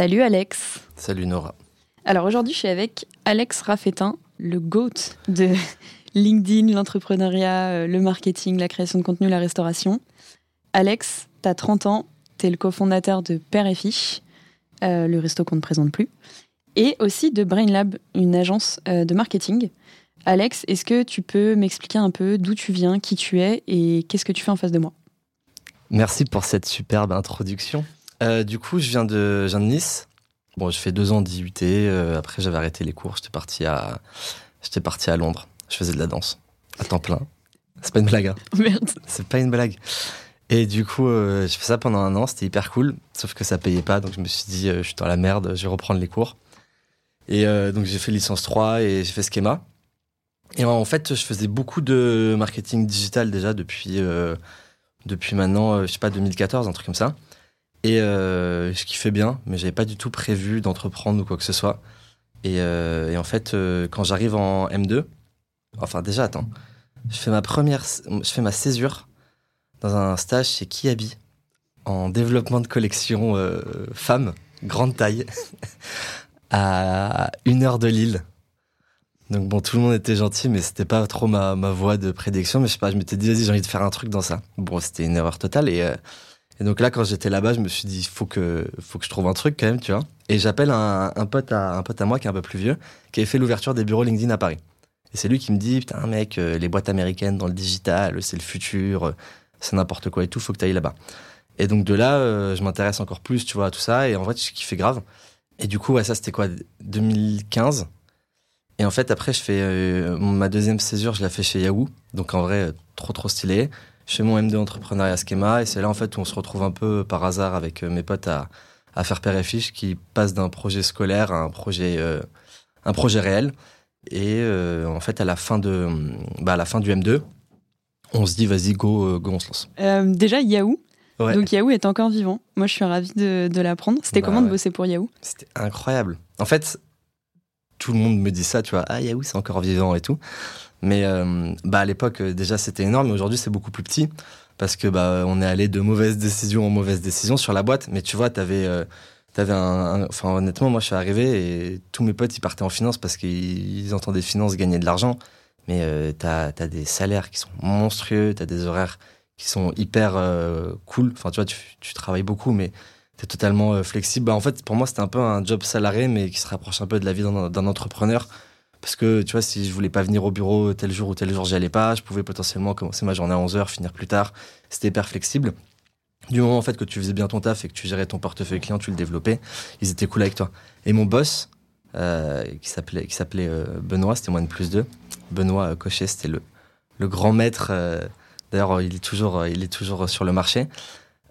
Salut Alex. Salut Nora. Alors aujourd'hui, je suis avec Alex Raffetin, le GOAT de LinkedIn, l'entrepreneuriat, euh, le marketing, la création de contenu, la restauration. Alex, tu as 30 ans, tu es le cofondateur de Père et Fiche, euh, le resto qu'on ne présente plus, et aussi de BrainLab, une agence euh, de marketing. Alex, est-ce que tu peux m'expliquer un peu d'où tu viens, qui tu es et qu'est-ce que tu fais en face de moi? Merci pour cette superbe introduction. Du coup, je viens de, je viens de Nice. Bon, je fais deux ans d'IUT. après, j'avais arrêté les cours. J'étais parti à, j'étais parti à Londres. Je faisais de la danse à temps plein. C'est pas une blague. Hein. Merde. C'est pas une blague. Et du coup, euh, je fais ça pendant un an. C'était hyper cool. Sauf que ça payait pas. Donc, je me suis dit, euh, je suis dans la merde. Je vais reprendre les cours. Et euh, donc, j'ai fait licence 3 et j'ai fait schéma. Et en fait, je faisais beaucoup de marketing digital déjà depuis, depuis maintenant, je sais pas, 2014, un truc comme ça. Et je kiffais bien, mais j'avais pas du tout prévu d'entreprendre ou quoi que ce soit. Et, et en fait, quand j'arrive en M2, Enfin, déjà, attends. Je fais ma première, je fais ma césure dans un stage chez Kiabi en développement de collection euh, femmes, grande taille, à une heure de Lille. Donc bon, tout le monde était gentil, mais c'était pas trop ma, ma voie de prédiction. Mais je sais pas, je m'étais dit, vas-y, j'ai envie de faire un truc dans ça. Bon, c'était une erreur totale. Et, euh, et donc là, quand j'étais là-bas, je me suis dit, faut que, faut que je trouve un truc quand même, tu vois. Et j'appelle un, un, pote à, un pote à moi qui est un peu plus vieux, qui avait fait l'ouverture des bureaux LinkedIn à Paris. Et c'est lui qui me dit, putain, mec, euh, les boîtes américaines dans le digital, c'est le futur, euh, c'est n'importe quoi et tout, faut que tu ailles là-bas. Et donc de là, euh, je m'intéresse encore plus, tu vois, à tout ça. Et en fait, je kiffais grave. Et du coup, ouais, ça, c'était quoi 2015. Et en fait, après, je fais ma deuxième césure, je la fais chez Yahoo. Donc en vrai, trop, trop stylé. Je fais mon M2 entrepreneuriat schema. Et c'est là, en fait, où on se retrouve un peu par hasard avec mes potes à, à faire père et fiche, qui passe d'un projet scolaire à un projet, un projet réel. Et euh, en fait, à la fin de, bah, à la fin du M2, on se dit vas-y go, euh, go on se lance. Euh, déjà Yahoo. Donc Yahoo est encore vivant. Moi, je suis ravie de, de l'apprendre. C'était bah comment de bosser pour Yahoo? C'était incroyable. En fait, tout le monde me dit ça, tu vois. Ah Yahoo, c'est encore vivant et tout. Mais bah à l'époque, déjà, c'était énorme. Aujourd'hui, c'est beaucoup plus petit parce que bah on est allé de mauvaise décision en mauvaise décision sur la boîte. Mais tu vois, t'avais T'avais un, enfin honnêtement, moi je suis arrivé et tous mes potes ils partaient en finance parce qu'ils entendaient finance gagner de l'argent. Mais euh, t'as as des salaires qui sont monstrueux, t'as des horaires qui sont hyper euh, cool. Enfin tu vois, tu, tu, travailles beaucoup, mais t'es totalement euh, flexible. Bah, en fait, pour moi c'était un peu un job salarié, mais qui se rapproche un peu de la vie d'un entrepreneur. Parce que tu vois, si je voulais pas venir au bureau tel jour ou tel jour, j'y allais pas. Je pouvais potentiellement commencer ma journée à 11h, finir plus tard. C'était hyper flexible du moment en fait que tu faisais bien ton taf et que tu gérais ton portefeuille client, tu le développais, ils étaient cool avec toi. Et mon boss, euh, qui s'appelait qui s'appelait euh, Benoît, c'était moins de plus deux. Benoît euh, Cochet, c'était le le grand maître. D'ailleurs, il est toujours il est toujours sur le marché.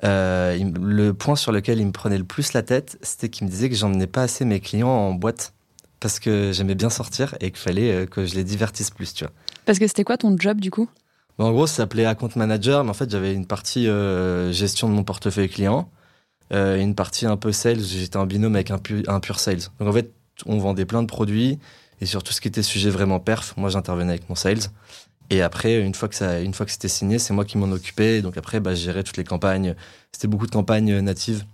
le point sur lequel il me prenait le plus la tête, c'était qu'il me disait que j'emmenais pas assez mes clients en boîte parce que j'aimais bien sortir et qu'il fallait que je les divertisse plus, tu vois. Parce que c'était quoi ton job du coup? En gros, ça s'appelait Account Manager, mais en fait, j'avais une partie euh, gestion de mon portefeuille client, euh, une partie un peu sales. J'étais en binôme avec un, pur sales. Donc en fait, on vendait plein de produits et sur tout ce qui était sujet vraiment perf, moi j'intervenais avec mon sales. Et après, une fois que ça, une fois que c'était signé, c'est moi qui m'en occupais. Donc après, bah, je gérais toutes les campagnes. C'était beaucoup de campagnes natives.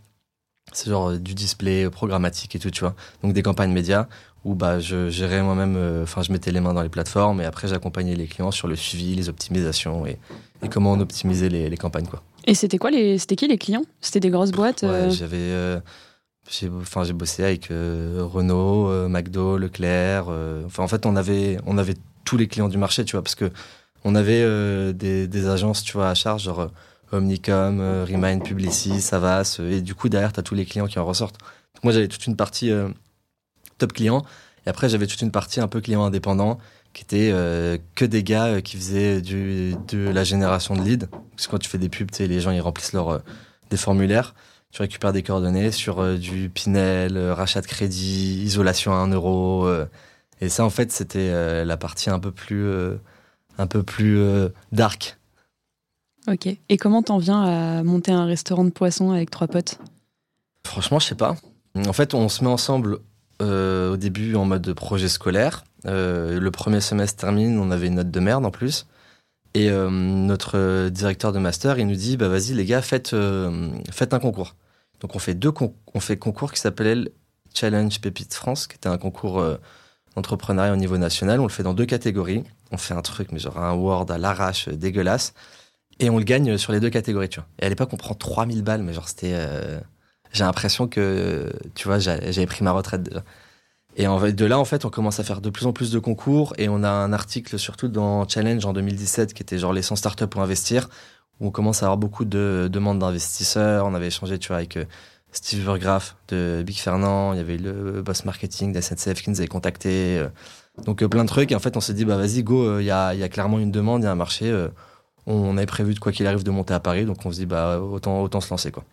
C'est genre euh, du display programmatique et tout, tu vois. Donc des campagnes médias où bah, je gérais moi-même, euh, enfin, je mettais les mains dans les plateformes et après, j'accompagnais les clients sur le suivi, les optimisations et, et comment on optimisait les, les campagnes, quoi. Et c'était quoi les, c'était qui les clients? C'était des grosses boîtes ouais, euh J'avais, euh, j'ai, enfin, j'ai bossé avec Renault, McDo, Leclerc. enfin, en fait, on avait, on avait tous les clients du marché, tu vois, parce que on avait des, des, agences, tu vois, à charge, genre Omnicom, Remind, Publicis, Savas, et du coup, derrière, tu as tous les clients qui en ressortent. Donc, moi, j'avais toute une partie top client. Et après, j'avais toute une partie un peu client indépendant qui était euh, que des gars euh, qui faisaient du, de la génération de leads. Parce que quand tu fais des pubs, tu sais, les gens ils remplissent leur, euh, des formulaires. Tu récupères des coordonnées sur du Pinel, rachat de crédit, isolation à 1 euro. et ça, en fait, c'était la partie un peu plus, un peu plus dark. Ok. Et comment t'en viens à monter un restaurant de poisson avec trois potes? Franchement, je sais pas. En fait, on se met ensemble euh, au début en mode projet scolaire. Euh, le premier semestre termine, on avait une note de merde en plus. Et euh, notre directeur de master, il nous dit bah vas-y les gars, faites un concours. Donc on fait deux on fait concours qui s'appelait Challenge Pépite France, qui était un concours d'entrepreneuriat au niveau national. On le fait dans deux catégories. On fait un truc mais genre un Word à l'arrache dégueulasse et on le gagne sur les deux catégories, tu vois. Et à l'époque, on prend 3000 balles, mais genre c'était j'ai l'impression que, tu vois, j'a- j'avais pris ma retraite. Et de là, en fait, on commence à faire de plus en plus de concours et on a un article surtout dans Challenge en 2017 qui était genre les 100 startups pour investir où on commence à avoir beaucoup de demandes d'investisseurs. On avait échangé, tu vois, avec euh, Steve Burgraff de Big Fernand. Il y avait le boss marketing d'SNCF qui nous avait contacté. euh. Donc, euh, plein de trucs. Et en fait, on s'est dit, bah, vas-y, go, il y, a, y a clairement une demande, il y a un marché. on avait prévu de quoi qu'il arrive de monter à Paris. Donc, on se dit, bah, autant, autant se lancer, quoi.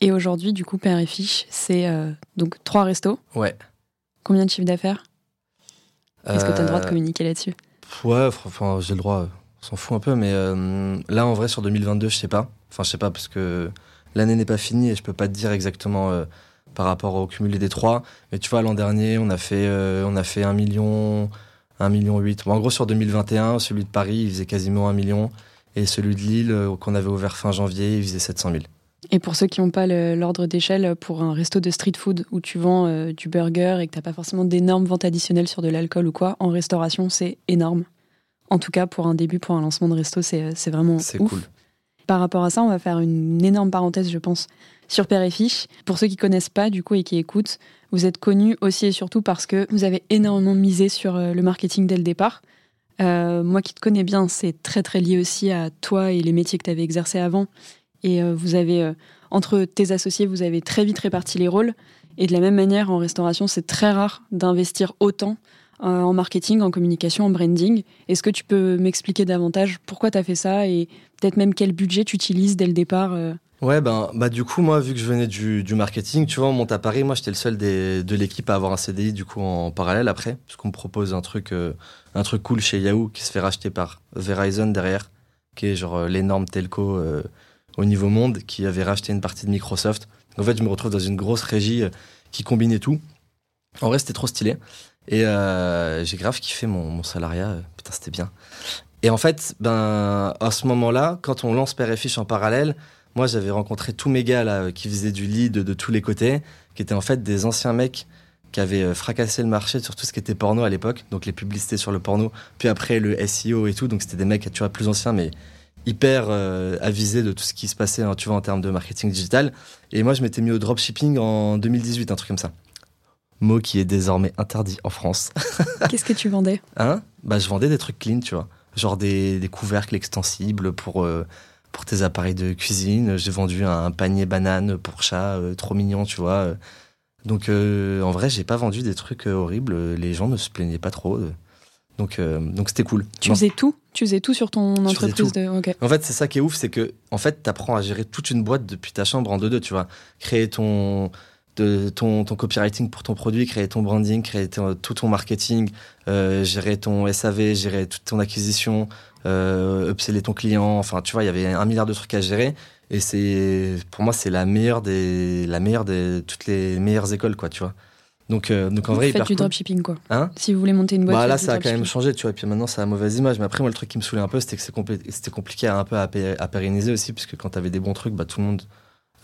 Et aujourd'hui, du coup, Père et Fiche, c'est euh, donc trois restos. Ouais. Combien de chiffre d'affaires? Est-ce que tu as le droit de Euh, communiquer là-dessus? Ouais, enfin, j'ai le droit, on s'en fout un peu, mais euh, là, en vrai, sur 2022, je sais pas. Enfin, je sais pas, parce que l'année n'est pas finie et je peux pas te dire exactement euh, par rapport au cumulé des trois. Mais tu vois, l'an dernier, on a fait, on a fait 1 million, 1 million 8. Bon, en gros, sur 2021, celui de Paris, il faisait quasiment 1 million. Et celui de Lille, qu'on avait ouvert fin janvier, il faisait 700 000. Et pour ceux qui n'ont pas l'ordre d'échelle, pour un resto de street food où tu vends euh, du burger et que tu pas forcément d'énormes ventes additionnelles sur de l'alcool ou quoi, en restauration, c'est énorme. En tout cas, pour un début, pour un lancement de resto, c'est euh, vraiment C'est ouf. cool. Par rapport à ça, on va faire une énorme parenthèse, je pense, sur Père et Fiche. Pour ceux qui connaissent pas, du coup, et qui écoutent, vous êtes connus aussi et surtout parce que vous avez énormément misé sur euh, le marketing dès le départ. Euh, moi qui te connais bien, c'est très très lié aussi à toi et les métiers que tu avais exercés avant. Et euh, vous avez, euh, entre tes associés, vous avez très vite réparti les rôles. Et de la même manière, en restauration, c'est très rare d'investir autant euh, en marketing, en communication, en branding. Est-ce que tu peux m'expliquer davantage pourquoi tu as fait ça et peut-être même quel budget tu utilises dès le départ Ouais, ben, bah, du coup, moi, vu que je venais du, marketing, tu vois, on monte à Paris. Moi, j'étais le seul de l'équipe à avoir un CDI, du coup, en parallèle après, parce qu'on me propose un truc, un truc cool chez Yahoo qui se fait racheter par Verizon derrière, qui est genre l'énorme telco au niveau monde, qui avait racheté une partie de Microsoft. En fait, je me retrouve dans une grosse régie euh, qui combinait tout. En vrai, c'était trop stylé. Et euh, j'ai grave kiffé mon, mon salariat. Putain, c'était bien. Et en fait, ben, à ce moment-là, quand on lance Père et Fiche en parallèle, moi, j'avais rencontré tous mes gars là, qui faisaient du lead de tous les côtés, qui étaient en fait des anciens mecs qui avaient euh, fracassé le marché sur tout ce qui était porno à l'époque, donc les publicités sur le porno, puis après le SEO et tout, donc c'était des mecs, tu vois, plus anciens, mais hyper euh, avisés de tout ce qui se passait, hein, tu vois, en termes de marketing digital. Et moi, je m'étais mis au dropshipping en 2018, un truc comme ça. Mot qui est désormais interdit en France. Qu'est-ce que tu vendais? Hein? Bah, je vendais des trucs clean, tu vois. Genre des, des couvercles extensibles pour, euh, pour tes appareils de cuisine. J'ai vendu un panier banane pour chat, euh, trop mignon, tu vois. Donc, en vrai, j'ai pas vendu des trucs horribles. Les gens ne se plaignaient pas trop. Donc, euh, donc c'était cool. Tu Non. faisais tout? Tu faisais tout sur ton entreprise de. En fait, c'est ça qui est ouf, c'est que en fait, t'apprends à gérer toute une boîte depuis ta chambre en deux-deux, tu vois. Créer ton, de, ton, ton copywriting pour ton produit, créer ton branding, créer ton- tout ton marketing, euh, gérer ton SAV, gérer toute ton acquisition, euh, upseller ton client. Enfin, tu vois, il y avait un milliard de trucs à gérer. Et c'est, pour moi, c'est la meilleure des, la meilleure des, toutes les meilleures écoles, quoi, tu vois. Donc, euh, donc en vrai, Faites hyper du cool. dropshipping, quoi. Hein si vous voulez monter une boîte. Bah là, ça a quand même changé, tu vois. Et puis maintenant, ça a mauvaise image. Mais après, moi, le truc qui me saoulait un peu, c'était que compli- c'était compliqué à, un peu à, pé- à pérenniser aussi, puisque quand t'avais des bons trucs, bah tout le monde,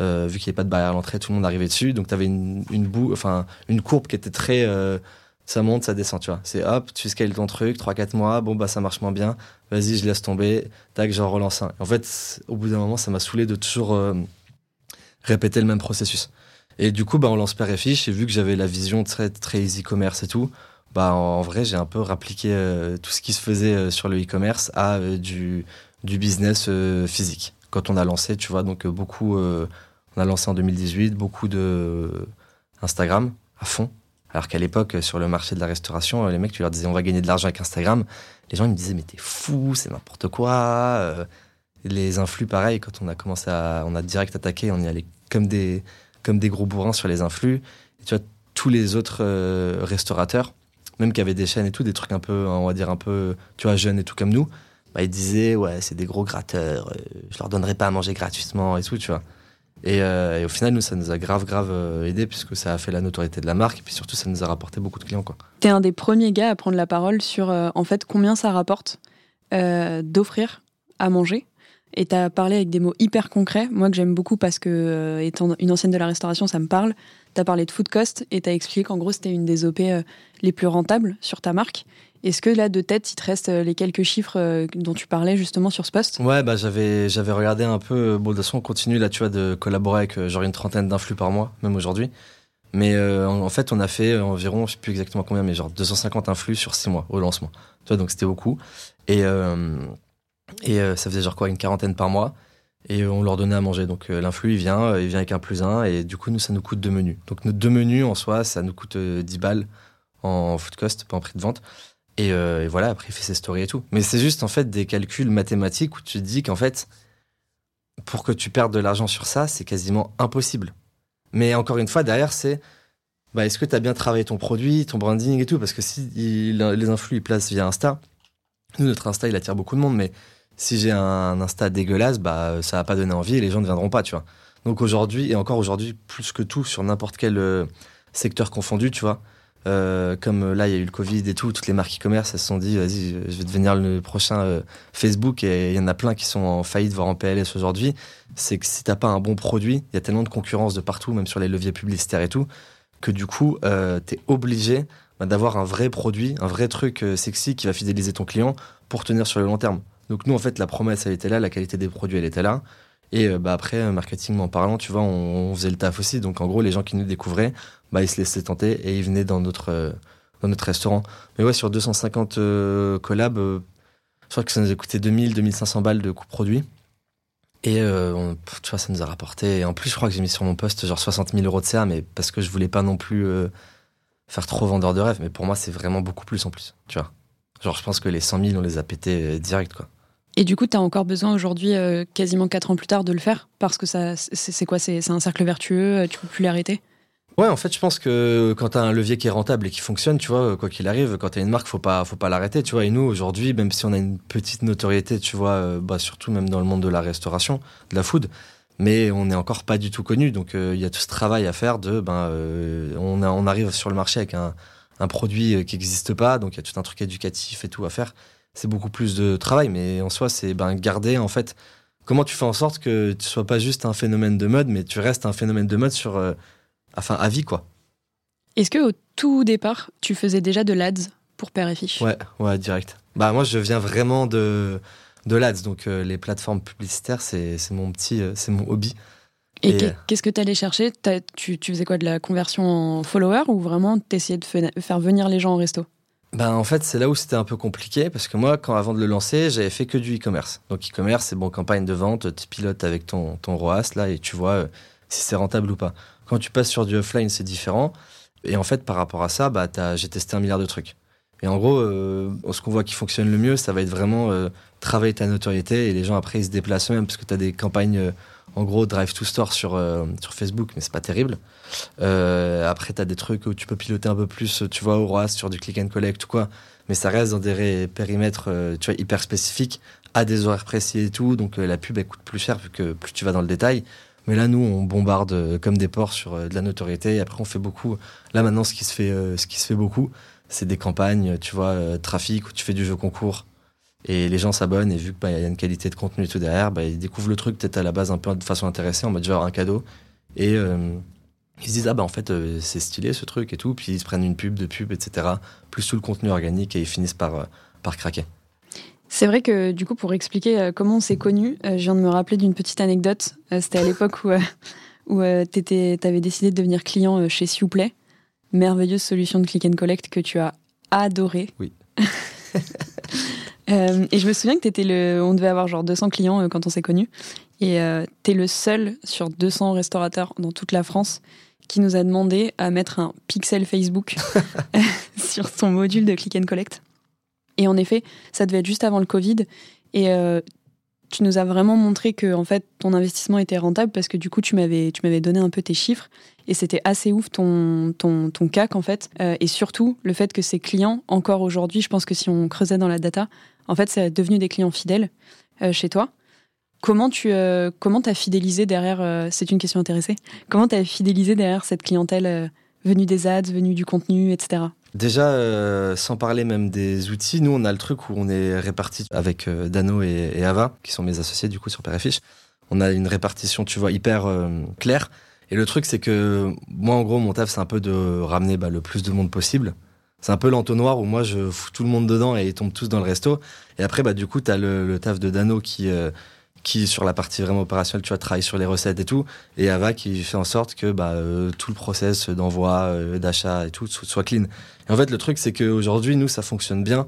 euh, vu qu'il n'y avait pas de barrière à l'entrée, tout le monde arrivait dessus. Donc t'avais une, une boue, enfin, une courbe qui était très, euh, ça monte, ça descend, tu vois. C'est hop, tu scales ton truc, 3-4 mois, bon, bah ça marche moins bien. Vas-y, je laisse tomber. Tac, j'en relance un. En fait, au bout d'un moment, ça m'a saoulé de toujours euh, répéter le même processus. Et du coup, bah, on lance Père et Fiche, et vu que j'avais la vision très, très easy commerce et tout, bah, en vrai, j'ai un peu rappliqué euh, tout ce qui se faisait euh, sur le e-commerce à euh, du, business physique. Quand on a lancé, tu vois, donc beaucoup, on a lancé en 2018, beaucoup de Instagram à fond. Alors qu'à l'époque, sur le marché de la restauration, les mecs, tu leur disais on va gagner de l'argent avec Instagram. Les gens ils me disaient mais t'es fou, c'est n'importe quoi. les influx, pareil, quand on a commencé à, on a direct attaqué, on y allait comme des, comme des gros bourrins sur les influx. Et tu vois, tous les autres restaurateurs, même qui avaient des chaînes et tout, des trucs un peu, on va dire un peu, tu vois, jeunes et tout comme nous, bah, ils disaient ouais, c'est des gros gratteurs, je leur donnerai pas à manger gratuitement et tout, tu vois. Euh, et, au final, nous, ça nous a grave, grave euh, aidé puisque ça a fait la notoriété de la marque et puis surtout, ça nous a rapporté beaucoup de clients. Quoi. T'es un des premiers gars à prendre la parole sur euh, en fait combien ça rapporte d'offrir à manger. Et t'as parlé avec des mots hyper concrets, moi que j'aime beaucoup parce que, étant une ancienne de la restauration, ça me parle. T'as parlé de food cost et t'as expliqué qu'en gros, c'était une des OP les plus rentables sur ta marque. Est-ce que là, de tête, il te reste euh, les quelques chiffres euh, dont tu parlais justement sur ce poste? Ouais, bah j'avais j'avais regardé un peu. Euh, bon, de toute façon, on continue là, tu vois, de collaborer avec genre une trentaine d'influx par mois, même aujourd'hui. Mais en, fait, on a fait environ, je sais plus exactement combien, mais genre 250 influx sur six mois au lancement. Tu vois, donc c'était beaucoup. Et et ça faisait genre quoi, une quarantaine par mois. Et on leur donnait à manger. Donc l'influx, il vient, il vient avec un plus un. Et du coup, nous, ça nous coûte deux menus. Donc nos deux menus en soi, ça nous coûte 10 balles en food cost, pas en prix de vente. Euh, et, voilà, après, il fait ses stories et tout. Mais c'est juste, en fait, des calculs mathématiques où tu te dis qu'en fait, pour que tu perdes de l'argent sur ça, c'est quasiment impossible. Mais encore une fois, derrière, c'est bah, est-ce que tu as bien travaillé ton produit, ton branding et tout? Parce que si les influx ils placent via Insta, nous, notre Insta, il attire beaucoup de monde, mais si j'ai un Insta dégueulasse, bah, ça va pas donner envie et les gens ne viendront pas, tu vois. Donc aujourd'hui, et encore aujourd'hui, plus que tout, sur n'importe quel euh, secteur confondu, tu vois, euh, comme là, il y a eu le Covid et tout, toutes les marques e-commerce, elles se sont dit, vas-y, je vais devenir le prochain euh, Facebook. Et il y en a plein qui sont en faillite, voire en PLS aujourd'hui. C'est que si t'as pas un bon produit, il y a tellement de concurrence de partout, même sur les leviers publicitaires et tout, que du coup, t'es obligé bah, d'avoir un vrai produit, un vrai truc sexy qui va fidéliser ton client pour tenir sur le long terme. Donc nous, en fait, la promesse, elle était là, la qualité des produits, elle était là. Et bah après, marketing en parlant, tu vois, on, faisait le taf aussi. Donc en gros, les gens qui nous découvraient, bah, ils se laissaient tenter et ils venaient dans notre, euh, dans notre restaurant. Mais ouais, sur 250 euh, collabs, euh, je crois que ça nous a coûté 2000, 2500 balles de coûts produits. Et tu vois, ça nous a rapporté. En plus, je crois que j'ai mis sur mon poste genre 60 000 euros de CA, mais parce que je voulais pas non plus faire trop vendeur de rêve. Mais pour moi, c'est vraiment beaucoup plus en plus. Tu vois. Genre, je pense que les 100 000, on les a pétés direct, quoi. Et du coup, tu as encore besoin aujourd'hui, quasiment 4 ans plus tard, de le faire Parce que ça, c'est quoi C'est un cercle vertueux, tu peux plus l'arrêter? Ouais, en fait, je pense que quand t'as un levier qui est rentable et qui fonctionne, tu vois, quoi qu'il arrive, quand t'as une marque, faut pas, faut pas l'arrêter, tu vois. Et nous, aujourd'hui, même si on a une petite notoriété, tu vois, euh, bah, surtout même dans le monde de la restauration, de la food, mais on n'est encore pas du tout connu. Donc, euh, il y a tout ce travail à faire de, ben, euh, on, arrive sur le marché avec un produit qui n'existe pas, donc il y a tout un truc éducatif et tout à faire. C'est beaucoup plus de travail, mais en soi, c'est ben, garder, en fait, comment tu fais en sorte que tu sois pas juste un phénomène de mode, mais tu restes un phénomène de mode sur enfin à vie quoi. Est-ce que au tout départ, tu faisais déjà de l'ads pour Père et Fiche? Ouais, ouais, direct. Bah moi, je viens vraiment de de l'ads, donc euh, les plateformes publicitaires, c'est mon petit, euh, c'est mon hobby. Et, qu'est-ce que tu allais chercher tu, tu, faisais quoi? De la conversion en follower ou vraiment t'essayais de faire venir les gens au resto? Ben, en fait, c'est là où c'était un peu compliqué parce que moi, quand avant de le lancer, j'avais fait que du e-commerce. Donc e-commerce, c'est bon, campagne de vente, tu pilotes avec ton, ton ROAS là et tu vois euh, si c'est rentable ou pas. Quand tu passes sur du offline, c'est différent. Et en fait, par rapport à ça, bah, j'ai testé un milliard de trucs. Et en gros, euh, ce qu'on voit qui fonctionne le mieux, ça va être vraiment euh, travailler ta notoriété et les gens après ils se déplacent eux-mêmes parce que tu as des campagnes euh, en gros drive to store sur sur Facebook, mais c'est pas terrible. Après tu as des trucs où tu peux piloter un peu plus, tu vois, au ROAS sur du click and collect ou quoi, mais ça reste dans des périmètres tu vois hyper spécifiques à des horaires précis et tout, donc la pub elle coûte plus cher vu que plus tu vas dans le détail. Mais là, nous, on bombarde euh, comme des porcs sur euh, de la notoriété. Et après, on fait beaucoup. Là, maintenant, ce qui se fait, euh, beaucoup, c'est des campagnes, tu vois, trafic où tu fais du jeu concours. Et les gens s'abonnent et vu qu'il bah, y a une qualité de contenu tout derrière, bah, ils découvrent le truc peut-être à la base un peu de façon intéressée, en mode genre un cadeau. Et ils se disent, ah bah en fait, c'est stylé ce truc et tout. Puis ils se prennent une pub, de pub, etc. Plus tout le contenu organique et ils finissent par, par craquer. C'est vrai que du coup, pour expliquer euh, comment on s'est connus, euh, je viens de me rappeler d'une petite anecdote. Euh, c'était à l'époque où, où tu avais décidé de devenir client chez Siouplay, merveilleuse solution de click and collect que tu as adoré. Oui. et je me souviens que étais le, on devait avoir genre 200 clients quand on s'est connus. Et tu es le seul sur 200 restaurateurs dans toute la France qui nous a demandé à mettre un pixel Facebook sur son module de click and collect. Et en effet, ça devait être juste avant le Covid. Et euh, tu nous as vraiment montré que en fait ton investissement était rentable parce que du coup tu m'avais tu m'avais donné un peu tes chiffres et c'était assez ouf ton ton ton CAC en fait euh, et surtout le fait que ces clients encore aujourd'hui je pense que si on creusait dans la data en fait c'est devenu des clients fidèles euh, chez toi comment tu euh, comment t'as fidélisé derrière c'est une question intéressée comment t'as fidélisé derrière cette clientèle venue des ads venue du contenu etc Déjà, euh, sans parler même des outils, nous on a le truc où on est répartis avec euh, Dano et, Ava, qui sont mes associés du coup sur Père On a une répartition, tu vois, hyper euh, claire. Et le truc, c'est que moi, en gros, mon taf, c'est un peu de ramener bah, le plus de monde possible. C'est un peu l'entonnoir où moi, je fous tout le monde dedans et ils tombent tous dans le resto. Et après, bah, du coup, t'as le, le taf de Dano qui qui sur la partie vraiment opérationnelle, tu vois, travaille sur les recettes et tout, et Ava qui fait en sorte que bah, euh, tout le process d'envoi, euh, d'achat et tout soit clean. Et en fait, le truc, c'est qu'aujourd'hui, nous, ça fonctionne bien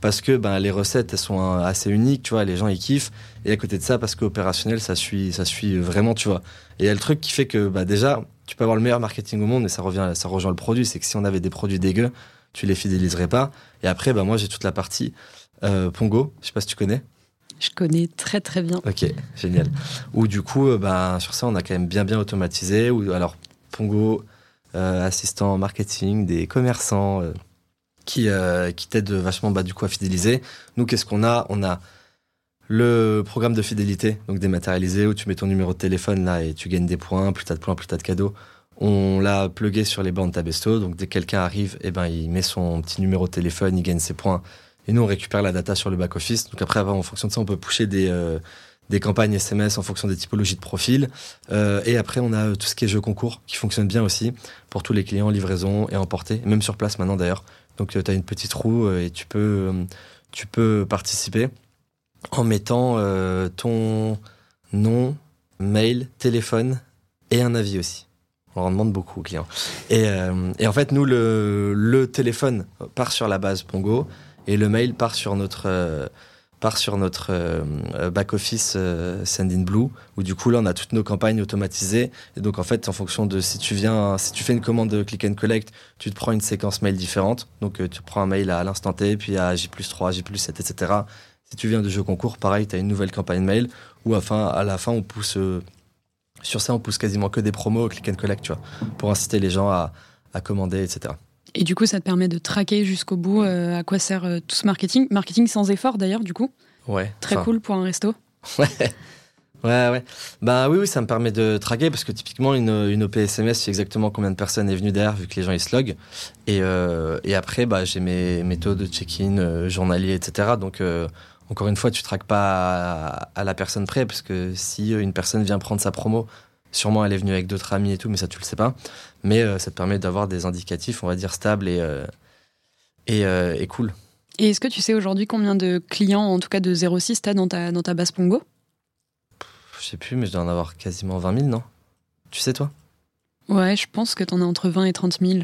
parce que bah, les recettes, elles sont euh, assez uniques, tu vois, les gens, ils kiffent. Et à côté de ça, parce qu'opérationnel, ça suit, ça suit vraiment, tu vois. Et il y a le truc qui fait que, bah, déjà, tu peux avoir le meilleur marketing au monde, mais ça revient, ça rejoint le produit. C'est que si on avait des produits dégueux, tu les fidéliserais pas. Et après, bah, moi, j'ai toute la partie Pongo, je sais pas si tu connais. Je connais très très bien. Ok, génial. Ou du coup, bah, sur ça, on a quand même bien bien automatisé. Ou alors Pongo, euh, assistant marketing, des commerçants euh, qui qui t'aident vachement bah, du coup à fidéliser. Nous, qu'est-ce qu'on a? On a le programme de fidélité, donc dématérialisé, où tu mets ton numéro de téléphone là et tu gagnes des points. Plus t'as de points, plus t'as de cadeaux. On l'a plugué sur les bornes Tabesto, donc dès que quelqu'un arrive, eh ben, il met son petit numéro de téléphone, il gagne ses points et nous, on récupère la data sur le back-office. Donc après, en fonction de ça, on peut pusher des, euh, des campagnes SMS en fonction des typologies de profil. Euh, et après, on a tout ce qui est jeu concours qui fonctionne bien aussi pour tous les clients, livraison et emporter, même sur place maintenant d'ailleurs. Donc euh, tu as une petite roue et tu peux, tu peux participer en mettant ton nom, mail, téléphone et un avis aussi. On en demande beaucoup aux clients. Et, et en fait, nous, le, le téléphone part sur la base Pongo et le mail part sur notre euh, part sur notre euh, back office euh, Sendinblue où du coup là on a toutes nos campagnes automatisées. Et donc en fait en fonction de si tu viens si tu fais une commande de click and collect tu te prends une séquence mail différente. Donc euh, tu prends un mail à l'instant T puis à J 3 J 7 etc si tu viens de jeu concours pareil tu as une nouvelle campagne mail où à la fin on pousse sur ça on pousse quasiment que des promos au click and collect tu vois pour inciter les gens à, à commander etc et du coup, ça te permet de traquer jusqu'au bout euh, à quoi sert euh, tout ce marketing. Marketing sans effort d'ailleurs, du coup. Ouais. Très cool pour un resto. Ouais. Ouais, ouais. Bah oui, oui, ça me permet de traquer parce que typiquement, une, une OP SMS, c'est exactement combien de personnes est venu derrière vu que les gens ils se loguent. Et, euh, et après, bah, j'ai mes méthodes de check-in journalier, etc. Donc, encore une fois, tu traques pas à, à, la personne près parce que si une personne vient prendre sa promo, sûrement elle est venue avec d'autres amis et tout, mais ça, tu le sais pas mais euh, ça te permet d'avoir des indicatifs, on va dire, stables et, euh, et, euh, et, cool. Et est-ce que tu sais aujourd'hui combien de clients, en tout cas de 06, tu as dans ta, dans ta base Pongo? Je sais plus, mais je dois en avoir quasiment 20 000, non? Tu sais, toi? Ouais, je pense que tu en as entre 20 et 30 000.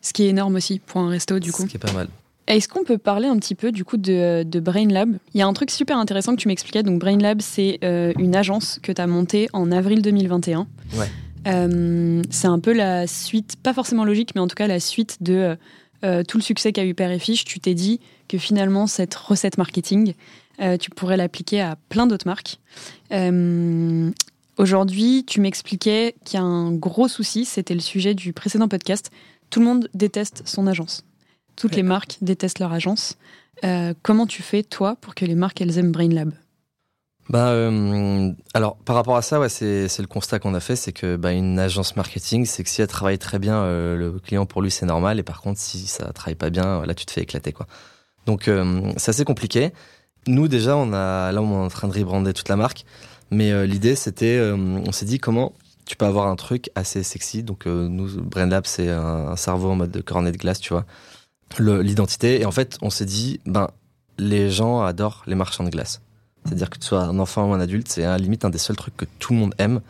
Ce qui est énorme aussi pour un resto, du coup. Ce qui est pas mal. Est-ce qu'on peut parler un petit peu du coup de, de Brain Lab? Il y a un truc super intéressant que tu m'expliquais. Donc Brain Lab, c'est une agence que tu as montée en avril 2021. Ouais. Euh, c'est un peu la suite, pas forcément logique, mais en tout cas la suite de euh, euh, tout le succès qu'a eu Père et Fiche. Tu t'es dit que finalement, cette recette marketing, tu pourrais l'appliquer à plein d'autres marques. Aujourd'hui, tu m'expliquais qu'il y a un gros souci, c'était le sujet du précédent podcast. Tout le monde déteste son agence. Toutes les marques détestent leur agence. comment tu fais, toi, pour que les marques, elles aiment BrainLab bah, euh, alors par rapport à ça, ouais, c'est, le constat qu'on a fait, c'est que bah, une agence marketing, c'est que si elle travaille très bien, euh, le client pour lui c'est normal, et par contre si ça travaille pas bien, là tu te fais éclater quoi. Donc euh, c'est assez compliqué. Nous déjà, on a là on est en train de rebrander toute la marque, mais euh, l'idée c'était, on s'est dit comment tu peux avoir un truc assez sexy? Donc nous, BrainLab c'est un, un, cerveau en mode cornet de glace, tu vois, l'identité. Et en fait, on s'est dit, ben les gens adorent les marchands de glace. C'est-à-dire que tu sois un enfant ou un adulte, c'est à la limite un des seuls trucs que tout le monde aime.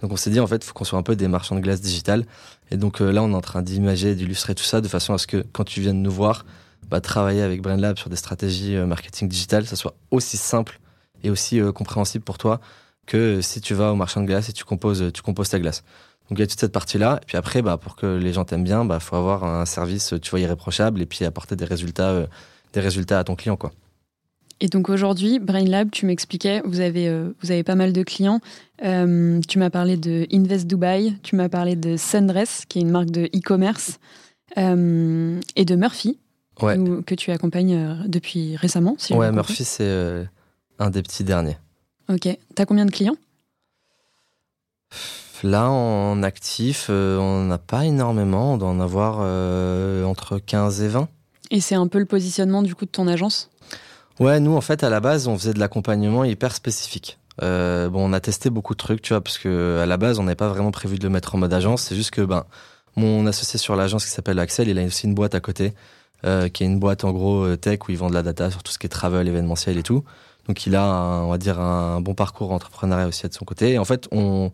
Donc on s'est dit en fait, il faut qu'on soit un peu des marchands de glace digital. Et donc euh, là, on est en train d'imager, d'illustrer tout ça de façon à ce que quand tu viennes nous voir, bah, travailler avec BrainLab sur des stratégies euh, marketing digital, ça soit aussi simple et aussi euh, compréhensible pour toi que si tu vas au marchand de glace et tu composes, tu composes ta glace. Donc il y a toute cette partie-là. Et puis après, bah, pour que les gens t'aiment bien, bah, faut avoir un service, tu vois, irréprochable et puis apporter des résultats, euh, des résultats à ton client, quoi. Et donc aujourd'hui, BrainLab, tu m'expliquais, vous avez, euh, vous avez pas mal de clients. Euh, tu m'as parlé de Invest Dubai, tu m'as parlé de Sundress, qui est une marque de e-commerce, euh, et de Murphy, Ouais, où- que tu accompagnes depuis récemment. Si ouais. Murphy, c'est un des petits derniers. Ok. T'as combien de clients? Là, en actif, euh, on n'a pas énormément. On doit en avoir euh, entre 15 et 20. Et c'est un peu le positionnement du coup de ton agence? Ouais, nous, en fait, à la base, on faisait de l'accompagnement hyper spécifique. Euh, bon, on a testé beaucoup de trucs, tu vois, parce que à la base, on n'avait pas vraiment prévu de le mettre en mode agence. C'est juste que, ben, mon associé sur l'agence qui s'appelle Axel, il a aussi une boîte à côté, euh, qui est une boîte en gros tech où ils vendent de la data sur tout ce qui est travel, événementiel et tout. Donc, il a, un, on va dire, un bon parcours entrepreneurial aussi de son côté. Et en fait, on,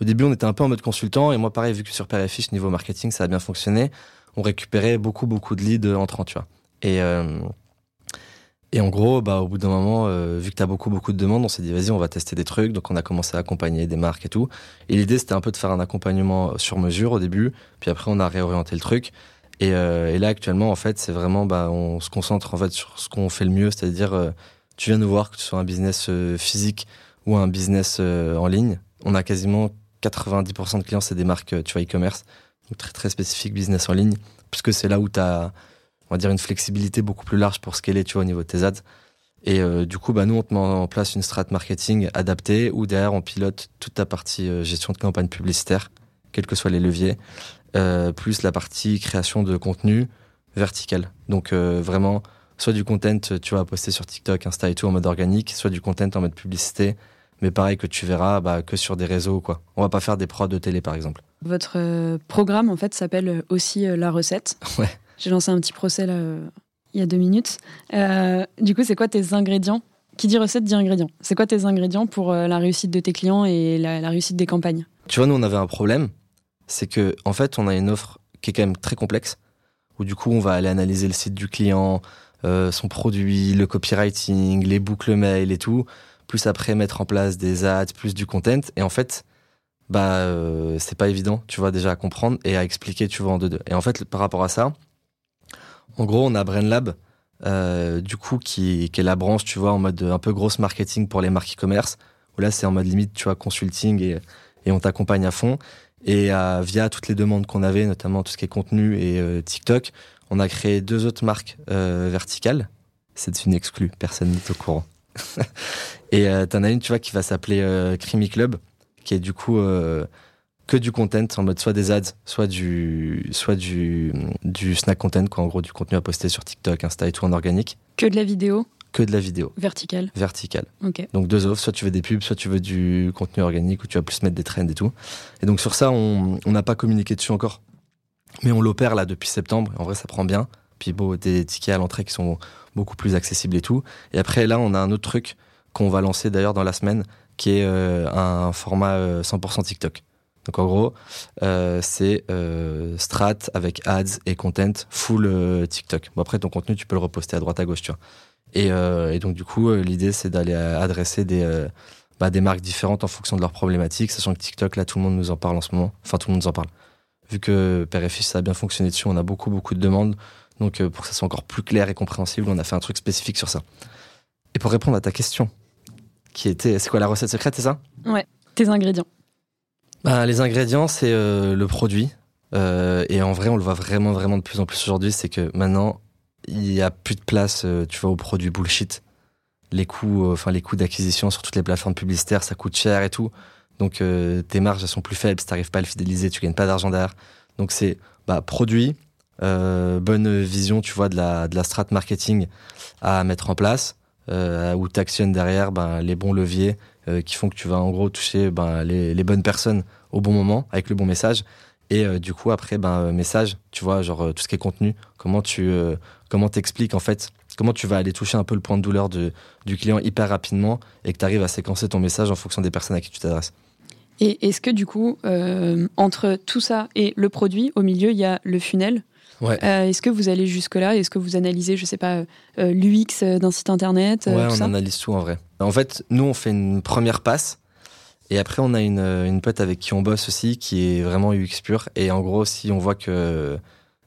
au début, on était un peu en mode consultant. Et moi, pareil, vu que sur Père et Fiche, niveau marketing, ça a bien fonctionné, on récupérait beaucoup, beaucoup de leads entrants, tu vois. Et, euh, et en gros, bah, au bout d'un moment, euh, vu que tu as beaucoup, beaucoup de demandes, on s'est dit, vas-y, on va tester des trucs. Donc, on a commencé à accompagner des marques et tout. Et l'idée, c'était un peu de faire un accompagnement sur mesure au début. Puis après, on a réorienté le truc. Et, euh, et là, actuellement, en fait, c'est vraiment, bah, on se concentre en fait sur ce qu'on fait le mieux. C'est-à-dire, euh, tu viens nous voir, que ce soit un business euh, physique ou un business euh, en ligne. On a quasiment 90% de clients, c'est des marques, euh, tu vois, e-commerce. Donc, très, très spécifique business en ligne. Puisque c'est là où tu as, on va dire, une flexibilité beaucoup plus large pour scaler, tu vois, au niveau de tes ads. Et euh, du coup, bah, nous, on te met en place une strat marketing adaptée où derrière, on pilote toute ta partie euh, gestion de campagne publicitaire, quels que soient les leviers, plus la partie création de contenu vertical. Donc, vraiment, soit du content, tu vas poster sur TikTok, Insta et tout en mode organique, soit du content en mode publicité, mais pareil que tu verras bah, que sur des réseaux, quoi. On va pas faire des prods de télé, par exemple. Votre euh, programme, en fait, s'appelle aussi euh, La Recette. Ouais. J'ai lancé un petit procès là, euh, il y a deux minutes. Euh, du coup, c'est quoi tes ingrédients? Qui dit recette dit ingrédients. C'est quoi tes ingrédients pour euh, la réussite de tes clients et la, la réussite des campagnes? Tu vois, nous, on avait un problème, c'est que en fait, on a une offre qui est quand même très complexe, où du coup, on va aller analyser le site du client, euh, son produit, le copywriting, les boucles mail et tout, plus après mettre en place des ads, plus du content. Et en fait, bah, euh, c'est pas évident, tu vois, déjà à comprendre et à expliquer, tu vois, en deux-deux. Et en fait, par rapport à ça, en gros, on a BrainLab, euh, du coup, qui, est la branche, tu vois, en mode un peu grosse marketing pour les marques e-commerce, où là, c'est en mode limite, tu vois, consulting et, et on t'accompagne à fond. Et euh, via toutes les demandes qu'on avait, notamment tout ce qui est contenu et euh, TikTok, on a créé deux autres marques verticales. C'est une exclue, personne n'est au courant. et euh, t'en as une, tu vois, qui va s'appeler euh, Creamy Club, qui est du coup euh, que du content en mode soit des ads, soit du, soit du, du snack content, quoi, en gros, du contenu à poster sur TikTok, Insta et tout en organique, Que de la vidéo que de la vidéo verticale. verticale. Ok. Donc deux offres, soit tu veux des pubs, soit tu veux du contenu organique, ou tu vas plus mettre des trends et tout. Et donc sur ça, on on n'a pas communiqué dessus encore. Mais on l'opère là depuis septembre, en vrai ça prend bien. Puis des tickets à l'entrée qui sont beaucoup plus accessibles et tout. Et après là, on a un autre truc qu'on va lancer d'ailleurs dans la semaine, qui est euh, un format euh, 100% TikTok. Donc en gros, euh, c'est euh, strat avec ads et content full euh, TikTok. Bon après ton contenu, tu peux le reposter à droite à gauche, tu vois. Et, euh, donc du coup, euh, l'idée c'est d'aller euh, adresser des euh, bah, des marques différentes en fonction de leurs problématiques, sachant que TikTok là tout le monde nous en parle en ce moment. Enfin tout le monde nous en parle. Vu que Père et Fils ça a bien fonctionné dessus, on a beaucoup beaucoup de demandes. Donc euh, pour que ça soit encore plus clair et compréhensible, on a fait un truc spécifique sur ça. Et pour répondre à ta question, qui était, c'est quoi la recette secrète, c'est ça? Tes ingrédients. bah, Les ingrédients, c'est euh, le produit. Euh, et en vrai, on le voit vraiment, vraiment de plus en plus aujourd'hui, c'est que maintenant, il y a plus de place, euh, tu vois, aux produits bullshit. Les coûts, enfin les coûts d'acquisition sur toutes les plateformes publicitaires, ça coûte cher et tout. Donc tes marges elles sont plus faibles, si t'arrives pas à le fidéliser, tu gagnes pas d'argent derrière. Donc c'est bah, produit, bonne vision, tu vois, de la de la strat marketing à mettre en place, euh, où t'actionnes derrière ben, les bons leviers euh, qui font que tu vas en gros toucher ben, les, les bonnes personnes au bon moment avec le bon message. Et euh, du coup après ben euh, message, tu vois, genre euh, tout ce qui est contenu, comment tu euh, comment t'expliques en fait, comment tu vas aller toucher un peu le point de douleur de, du client hyper rapidement et que tu arrives à séquencer ton message en fonction des personnes à qui tu t'adresses. Et est-ce que du coup, euh, entre tout ça et le produit, au milieu, il y a le funnel? Ouais. Euh, Est-ce que vous allez jusque-là? Est-ce que vous analysez, je sais pas, euh, l'UX d'un site internet euh, Ouais, tout on ça? analyse tout en vrai. En fait, nous, on fait une première passe Et après, on a une, une pote avec qui on bosse aussi, qui est vraiment UX pur. Et en gros, si on voit que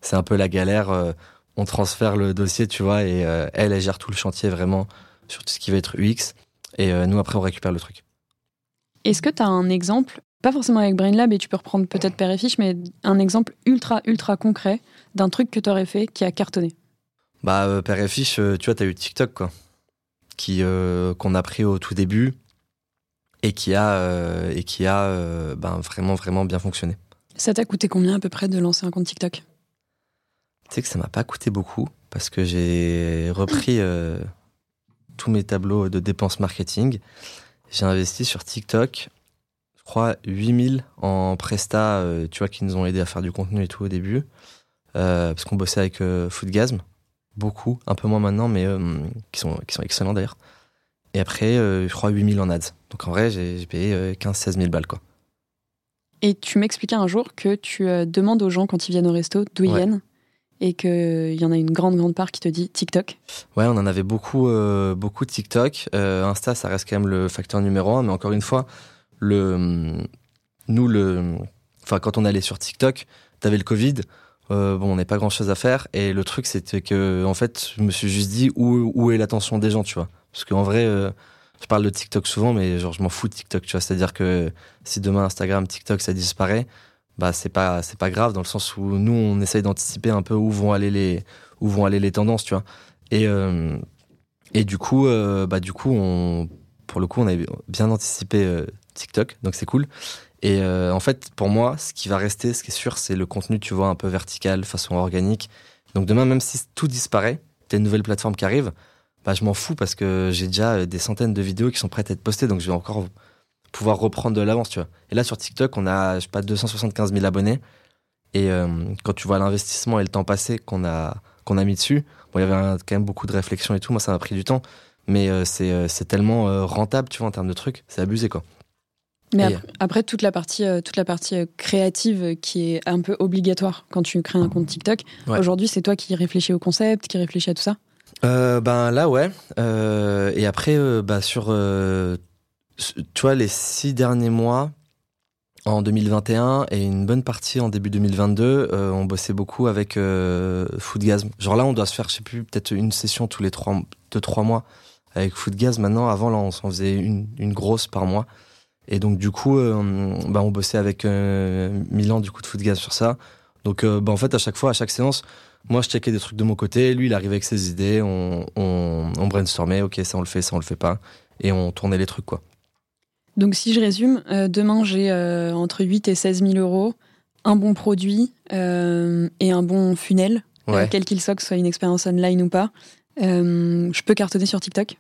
c'est un peu la galère, euh, on transfère le dossier, tu vois, et euh, elle, elle gère tout le chantier vraiment sur tout ce qui va être UX. Et euh, nous, après, on récupère le truc. Est-ce que tu as un exemple, pas forcément avec BrainLab, et tu peux reprendre peut-être Père et Fiche, mais un exemple ultra, ultra concret d'un truc que tu aurais fait qui a cartonné Bah, Père et Fiche, tu vois, tu as eu TikTok, quoi, qui, qu'on a pris au tout début et qui a, euh, et qui a euh, ben, vraiment, vraiment bien fonctionné. Ça t'a coûté combien à peu près de lancer un compte TikTok? Tu sais que ça m'a pas coûté beaucoup parce que j'ai repris euh, tous mes tableaux de dépenses marketing. J'ai investi sur TikTok, je crois, 8000 en Presta, tu vois, qui nous ont aidé à faire du contenu et tout au début. Parce qu'on bossait avec Foodgasm, beaucoup, un peu moins maintenant, mais qui, sont, qui sont excellents d'ailleurs. Et après, euh, je crois 8000 en ads. Donc en vrai, j'ai payé 15-16 euh, 000 balles. quoi. Et tu m'expliquais un jour que tu euh, demandes aux gens quand ils viennent au resto d'où ils viennent et qu'il y en a une grande, grande part qui te dit TikTok. Ouais, on en avait beaucoup, beaucoup de TikTok. Insta, ça reste quand même le facteur numéro un, mais encore une fois, le, nous, le, enfin, quand on allait sur TikTok, t'avais le Covid. Bon, on n'avait pas grand chose à faire. Et le truc, c'était que, en fait, je me suis juste dit où, où est l'attention des gens, tu vois. Parce qu'en vrai, euh, je parle de TikTok souvent, mais genre, je m'en fous de TikTok, tu vois. C'est-à-dire que si demain Instagram, TikTok, ça disparaît, bah, c'est pas, c'est pas grave dans le sens où nous, on essaye d'anticiper un peu où vont aller les, où vont aller les tendances, tu vois. Et, euh, et du coup, euh, bah, du coup, on, pour le coup, on avait bien anticipé TikTok, donc c'est cool. Et en fait, pour moi, ce qui va rester, ce qui est sûr, c'est le contenu, tu vois, un peu vertical, façon organique. Donc demain, même si tout disparaît, t'as une nouvelle plateforme qui arrive, bah, je m'en fous parce que j'ai déjà euh, des centaines de vidéos qui sont prêtes à être postées, donc je vais encore pouvoir reprendre de l'avance, tu vois. Et là, sur TikTok, on a, je sais pas, 275 000 abonnés. Et euh, quand tu vois l'investissement et le temps passé qu'on a, qu'on a mis dessus, bon, il y avait quand même beaucoup de réflexion et tout. Moi, ça m'a pris du temps. Mais euh, c'est tellement rentable, tu vois, en termes de trucs. C'est abusé, quoi. Mais après, toute la partie, toute la partie créative qui est un peu obligatoire quand tu crées un compte TikTok, aujourd'hui, c'est toi qui réfléchis au concept, qui réfléchis à tout ça? Euh, Ben là, ouais. Euh, et après, euh, bah, sur, euh, tu vois, les six derniers mois, en 2021 et une bonne partie en début 2022, on bossait beaucoup avec Foodgasm. Genre là, on doit se faire, je sais plus, peut-être une session tous les trois, deux, trois mois avec Foodgasm. Maintenant, avant, là, on s'en faisait une, une grosse par mois. Et donc, du coup, bah, on bossait avec Milan, du coup, de Foodgasm sur ça. Donc, bah, en fait, à chaque fois, à chaque séance, moi, je checkais des trucs de mon côté. Lui, il arrivait avec ses idées. On, on, brainstormait. Ok, ça on le fait, ça on le fait pas. Et on tournait les trucs, quoi. Donc, si je résume, euh, demain, j'ai euh, entre 8 et 16 000 euros, un bon produit euh, et un bon funnel, quel qu'il soit, que ce soit une expérience online ou pas. je peux cartonner sur TikTok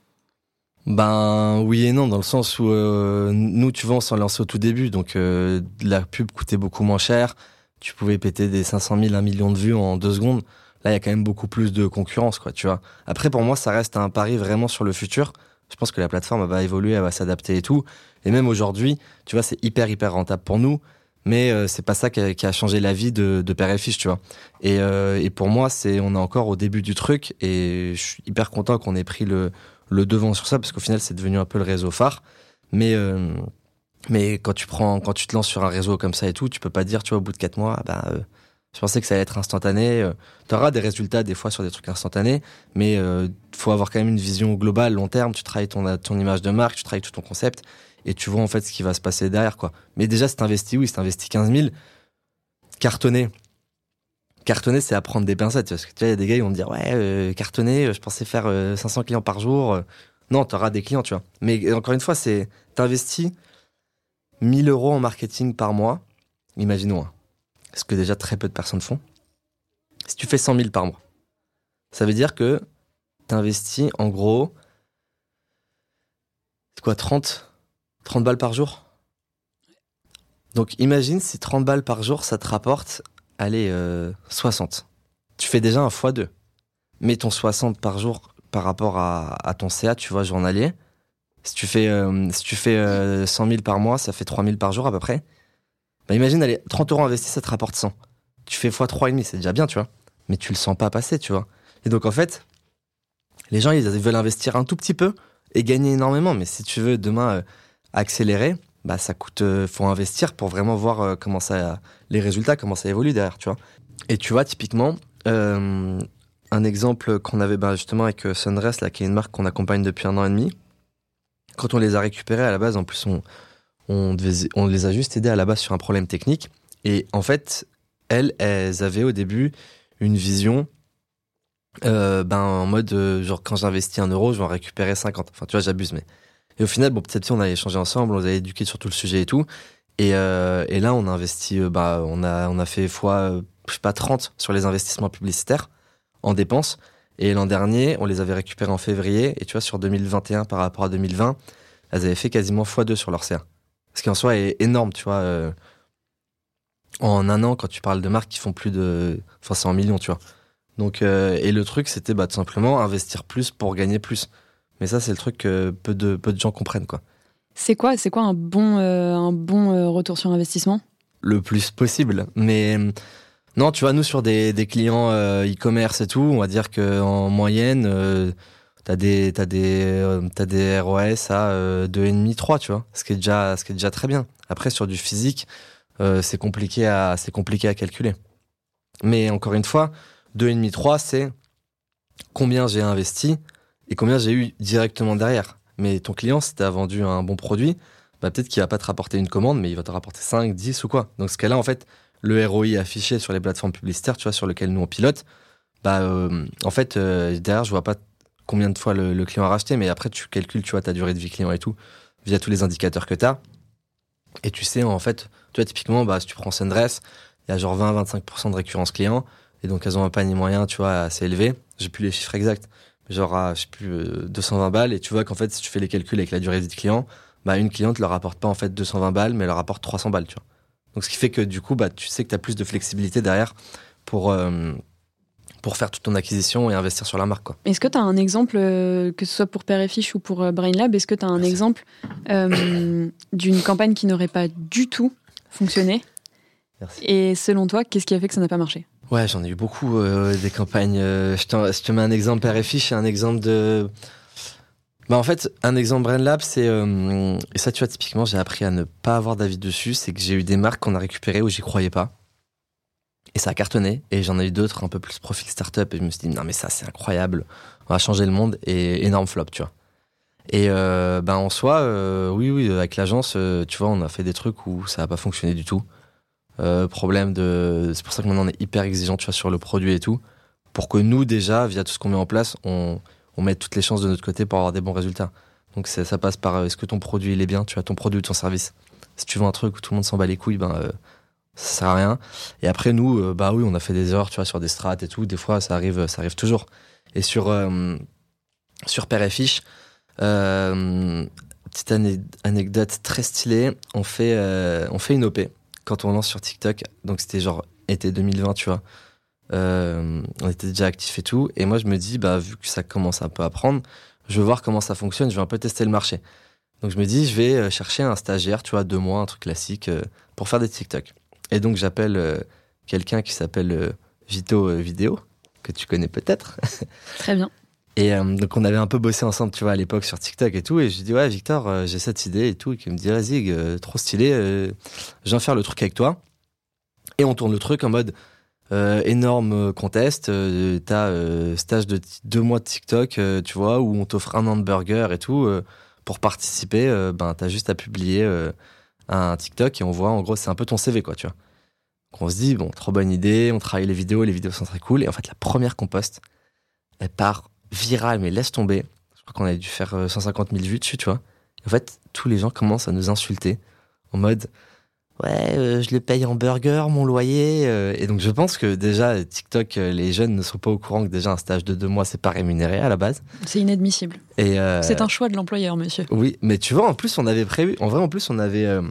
ben oui et non, dans le sens où nous, tu vois, on s'en lançait au tout début, donc la pub coûtait beaucoup moins cher tu pouvais péter des 500 000, 1 million de vues en deux secondes. Là, il y a quand même beaucoup plus de concurrence, quoi, tu vois. Après, pour moi, ça reste un pari vraiment sur le futur. Je pense que la plateforme va évoluer, elle va s'adapter et tout. Et même aujourd'hui, tu vois, c'est hyper, hyper rentable pour nous. Mais euh, c'est pas ça qui a, changé la vie de, de Père et Fiche, tu vois. Et, euh, et pour moi, c'est on est encore au début du truc. Et je suis hyper content qu'on ait pris le, le devant sur ça, parce qu'au final, c'est devenu un peu le réseau phare. Mais... Euh, mais quand tu prends, quand tu te lances sur un réseau comme ça et tout, tu peux pas dire, tu vois, au bout de quatre mois, bah, je pensais que ça allait être instantané. Euh, tu auras des résultats des fois sur des trucs instantanés, mais euh, faut avoir quand même une vision globale, long terme. Tu travailles ton, ton image de marque, tu travailles tout ton concept, et tu vois en fait ce qui va se passer derrière, quoi. Mais déjà, c'est investi, oui, c'est investi 15 000. Cartonner. Cartonner, c'est apprendre des pincettes. Parce que tu vois, il y a des gars, ils vont dire, ouais, euh, cartonner, je pensais faire 500 clients par jour. Non, tu auras des clients, tu vois. Mais encore une fois, c'est, t'investis 1000 euros en marketing par mois, imaginons, hein. ce que déjà très peu de personnes font. Si tu fais 100 000 par mois, ça veut dire que tu investis en gros, quoi, 30, 30 balles par jour? Donc imagine si 30 balles par jour, ça te rapporte, allez, 60. Euh, tu fais déjà un x2. Mets ton 60 par jour par rapport à, ton CA, tu vois, journalier. Si tu fais, euh, si tu fais 100 euh, 000 par mois, ça fait 3 000 par jour à peu près. Bah, imagine, allez, 30 euros investis, ça te rapporte 100. Tu fais x 3,5, c'est déjà bien, tu vois. Mais tu le sens pas passer, tu vois. Et donc, en fait, les gens, ils veulent investir un tout petit peu et gagner énormément. Mais si tu veux demain euh, accélérer, bah ça coûte, euh, faut investir pour vraiment voir euh, comment ça, les résultats, comment ça évolue derrière, tu vois. Et tu vois, typiquement, euh, un exemple qu'on avait bah, justement avec Sunrest, là, qui est une marque qu'on accompagne depuis un an et demi. Quand on les a récupérés à la base, en plus, on, on, les a juste aidés à la base sur un problème technique. Et en fait, elles, elles avaient au début une vision ben, en mode, genre, quand j'investis un euro, je vais en récupérer 50. Enfin, tu vois, j'abuse, mais. Et au final, bon, petit à on a échangé ensemble, on les a éduqués sur tout le sujet et tout. Et, euh, et là, on a investi, euh, bah, on a, on a fait fois, euh, je sais pas, 30 sur les investissements publicitaires en dépenses. Et l'an dernier, on les avait récupérés en février. Et tu vois, sur 2021 par rapport à 2020, elles avaient fait quasiment x2 sur leur CA. Ce qui en soi est énorme, tu vois. en un an, quand tu parles de marques qui font plus de. Enfin, c'est en millions, tu vois. Donc, et le truc, c'était bah, tout simplement investir plus pour gagner plus. Mais ça, c'est le truc que peu de, peu de gens comprennent, quoi. C'est quoi, c'est quoi un bon, euh, un bon euh, retour sur investissement? Le plus possible. Mais euh, non, tu vois, nous, sur des, des clients euh, e-commerce et tout, on va dire qu'en moyenne, euh, t'as des, t'as des, t'as des ROS à euh, 2,5, 3, tu vois. Ce qui est déjà, ce qui est déjà très bien. Après, sur du physique, c'est compliqué à, c'est compliqué à calculer. Mais encore une fois, 2,5, 3, c'est combien j'ai investi et combien j'ai eu directement derrière. Mais ton client, si t'as vendu un bon produit, bah, peut-être qu'il va pas te rapporter une commande, mais il va te rapporter 5, 10 ou quoi. Donc, ce cas-là, en fait, le ROI affiché sur les plateformes publicitaires, tu vois, sur lesquelles nous on pilote, bah, euh, en fait, euh, derrière, je vois pas combien de fois le, client a racheté, mais après, tu calcules, tu vois, ta durée de vie client et tout, via tous les indicateurs que tu as. Et tu sais, en fait, tu vois, typiquement, bah, si tu prends Sundress, il y a genre 20-25% de récurrence client, et donc elles ont un panier moyen, tu vois, assez élevé. J'ai plus les chiffres exacts, genre, à, je sais plus, euh, 220 balles, et tu vois qu'en fait, si tu fais les calculs avec la durée de vie client, bah, une cliente leur apporte pas en fait 220 balles, mais elle leur apporte 300 balles, tu vois. Donc, ce qui fait que du coup, bah, tu sais que tu as plus de flexibilité derrière pour, euh, pour faire toute ton acquisition et investir sur la marque, quoi. Est-ce que tu as un exemple, euh, que ce soit pour Fiche ou pour euh, Brainlab, est-ce que tu as un Merci. exemple euh, d'une campagne qui n'aurait pas du tout fonctionné? Merci. Et selon toi, qu'est-ce qui a fait que ça n'a pas marché? Ouais, j'en ai eu beaucoup euh, des campagnes. euh, je, te, je te mets un exemple fiche et un exemple de. Bah en fait, un exemple BrainLab, c'est euh, et ça tu vois typiquement j'ai appris à ne pas avoir d'avis dessus, c'est que j'ai eu des marques qu'on a récupérées où j'y croyais pas et ça a cartonné et j'en ai eu d'autres un peu plus profil startup et je me suis dit non mais ça c'est incroyable, on va changer le monde et énorme flop tu vois. Et ben en soi, oui oui avec l'agence, tu vois on a fait des trucs où ça a pas fonctionné du tout. Euh, problème de. C'est pour ça que maintenant on est hyper exigeant, tu vois, sur le produit et tout. Pour que nous, déjà, via tout ce qu'on met en place, on, on mette toutes les chances de notre côté pour avoir des bons résultats. Donc ça passe par euh, est-ce que ton produit il est bien, tu vois, ton produit ou ton service. Si tu vends un truc où tout le monde s'en bat les couilles, ben euh, ça sert à rien. Et après nous, euh, bah oui, on a fait des erreurs, tu vois, sur des strats et tout. Des fois, ça arrive, ça arrive toujours. Et sur sur Père et Fiche, petite ane- anecdote très stylée, on fait on fait une OP quand on lance sur TikTok. Donc c'était genre été 2020, tu vois. Euh, on était déjà actifs et tout. Et moi, je me dis, bah, vu que ça commence un peu à prendre, je veux voir comment ça fonctionne, je vais un peu tester le marché. Donc je me dis, je vais euh, chercher un stagiaire, tu vois, deux mois, un truc classique, euh, pour faire des TikTok. Et donc j'appelle quelqu'un qui s'appelle Vito Vidéo, que tu connais peut-être. Très bien. Et euh, donc on avait un peu bossé ensemble, tu vois, à l'époque sur TikTok et tout. Et je lui dis ouais Victor, euh, j'ai cette idée et tout. Et qui me dit vas-y, euh, trop stylé, euh, je viens faire le truc avec toi. Et on tourne le truc en mode énorme contest. T'as stage de deux mois de TikTok, tu vois, où on t'offre un hamburger et tout. pour participer, ben t'as juste à publier un TikTok et on voit en gros c'est un peu ton CV quoi, tu vois. Donc on se dit bon trop bonne idée, on travaille les vidéos, les vidéos sont très cool. Et en fait la première qu'on poste, elle part virale mais laisse tomber. Je crois qu'on a dû faire euh, 150 000 vues dessus, tu vois. En fait tous les gens commencent à nous insulter en mode ouais euh, je le paye en burger mon loyer euh. et donc je pense que déjà TikTok euh, les jeunes ne sont pas au courant que déjà un stage de deux mois c'est pas rémunéré à la base. C'est inadmissible. Et euh, C'est un choix de l'employeur, monsieur. oui, mais tu vois, en plus, on avait prévu, en vrai, en plus, on avait, euh,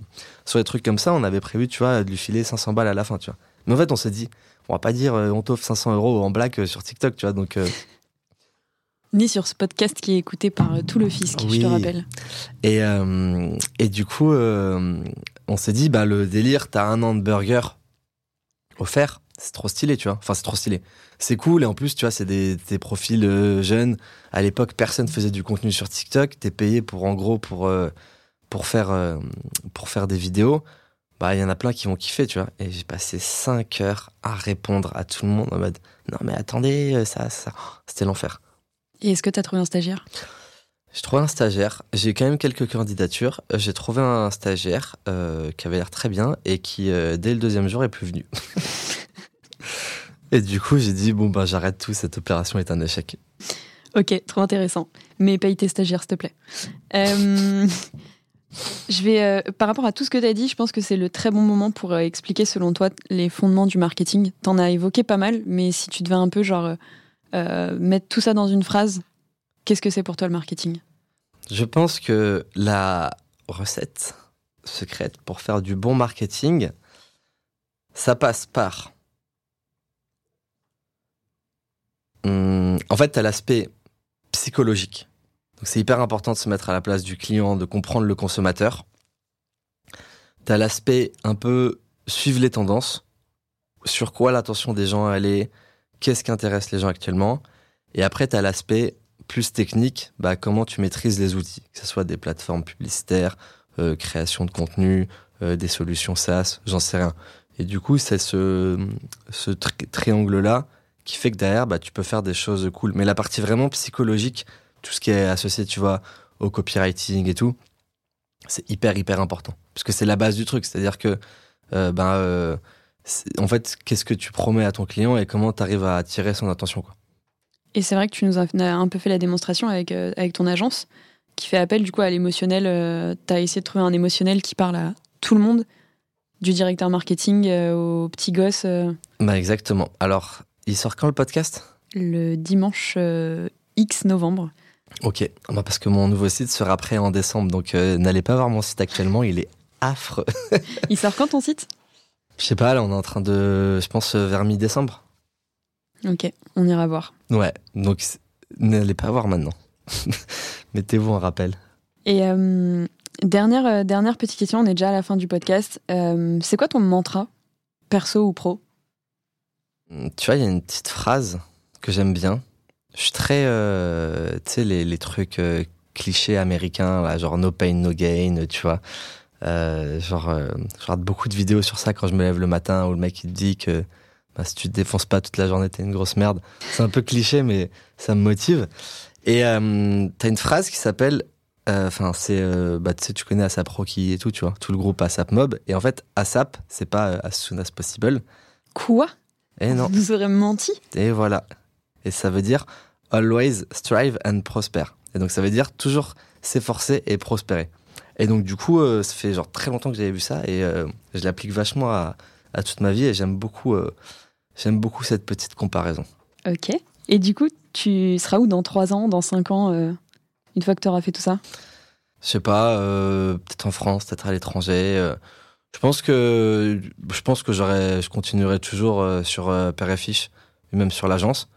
sur des trucs comme ça, on avait prévu, tu vois, de lui filer 500 balles à la fin, tu vois. Mais en fait, on s'est dit, on va pas dire, euh, on t'offre 500 euros en blague euh, sur TikTok, tu vois, donc, euh, Ni sur ce podcast qui est écouté par euh, tout le fisc, je te rappelle. et, euh, et du coup, euh, on s'est dit, bah, le délire, t'as un an de burger offert, c'est trop stylé, tu vois. Enfin, c'est trop stylé. C'est cool, et en plus, tu vois, c'est des, des profils euh, jeunes. À l'époque, personne faisait du contenu sur TikTok. T'es payé pour, en gros, pour, pour faire, pour faire des vidéos, bah, il y en a plein qui vont kiffer, tu vois. Et j'ai passé 5 heures à répondre à tout le monde en mode non, mais attendez, ça, ça. C'était l'enfer. Et est-ce que tu as trouvé un stagiaire? J'ai trouvé un stagiaire. J'ai quand même quelques candidatures. Euh, J'ai trouvé un stagiaire euh, qui avait l'air très bien et qui, euh, dès le deuxième jour, est plus venu. et du coup, j'ai dit bon, bah, j'arrête tout, cette opération est un échec. Ok, trop intéressant. Mais paye tes stagiaires, s'il te plaît. Euh, je vais, euh, par rapport à tout ce que tu as dit, je pense que c'est le très bon moment pour euh, expliquer, selon toi, les fondements du marketing. T'en as évoqué pas mal, mais si tu devais un peu, genre, euh, mettre tout ça dans une phrase, qu'est-ce que c'est pour toi le marketing? Je pense que la recette secrète pour faire du bon marketing, ça passe par. Hum, en fait, tu as l'aspect psychologique. C'est hyper important de se mettre à la place du client, de comprendre le consommateur. Tu as l'aspect un peu suivre les tendances, sur quoi l'attention des gens elle est, qu'est-ce qui intéresse les gens actuellement. Et après, tu as l'aspect plus technique, bah, comment tu maîtrises les outils, que ce soit des plateformes publicitaires, euh, création de contenu, euh, des solutions SaaS, j'en sais rien. Et du coup, c'est ce, ce tri- triangle-là qui fait que derrière, bah, tu peux faire des choses cool. Mais la partie vraiment psychologique, tout ce qui est associé, tu vois, au copywriting et tout, c'est hyper, hyper important. Parce que c'est la base du truc. C'est-à-dire que, euh, ben, en fait, qu'est-ce que tu promets à ton client et comment tu arrives à attirer son attention, quoi? Et c'est vrai que tu nous as un peu fait la démonstration avec, euh, avec ton agence, qui fait appel du coup à l'émotionnel. tu as essayé de trouver un émotionnel qui parle à tout le monde, du directeur marketing euh, au petit gosse, euh, Bah, exactement. Alors, il sort quand le podcast? Le dimanche euh, X novembre. Ok, Ah bah parce que mon nouveau site sera prêt en décembre, donc euh, n'allez pas voir mon site actuellement, il est affreux. Il sort quand ton site? Je sais pas, là on est en train de, je pense euh, vers mi-décembre. Ok, on ira voir. Ouais, donc n'allez pas voir maintenant. Mettez-vous un rappel. Et euh, dernière, euh, dernière petite question, on est déjà à la fin du podcast. Euh, c'est quoi ton mantra, perso ou pro? Hum, Tu vois, il y a une petite phrase que j'aime bien. Je suis très, tu sais, les, les trucs clichés américains, là, genre no pain, no gain, tu vois. Euh, genre, euh, je regarde beaucoup de vidéos sur ça quand je me lève le matin où le mec il te dit que bah, si tu te défonces pas toute la journée, t'es une grosse merde. C'est un peu cliché, mais ça me motive. Et euh, t'as une phrase qui s'appelle, enfin, c'est, bah, tu sais, tu connais ASAP Rocky et tout, tu vois, tout le groupe ASAP Mob. Et en fait, ASAP, c'est pas as soon as possible. Quoi? Et non. Vous aurez menti? Et voilà. Et ça veut dire always strive and prosper. Et donc ça veut dire toujours s'efforcer et prospérer. Et donc du coup, euh, ça fait genre très longtemps que j'avais vu ça et euh, je l'applique vachement à, à toute ma vie et j'aime beaucoup, euh, j'aime beaucoup cette petite comparaison. Ok. Et du coup, tu seras où dans 3 ans, dans 5 ans, une fois que tu auras fait tout ça? Je sais pas, peut-être en France, peut-être à l'étranger. je pense que je pense que j'aurais, je continuerai toujours sur Père et Fiche, et même sur l'agence.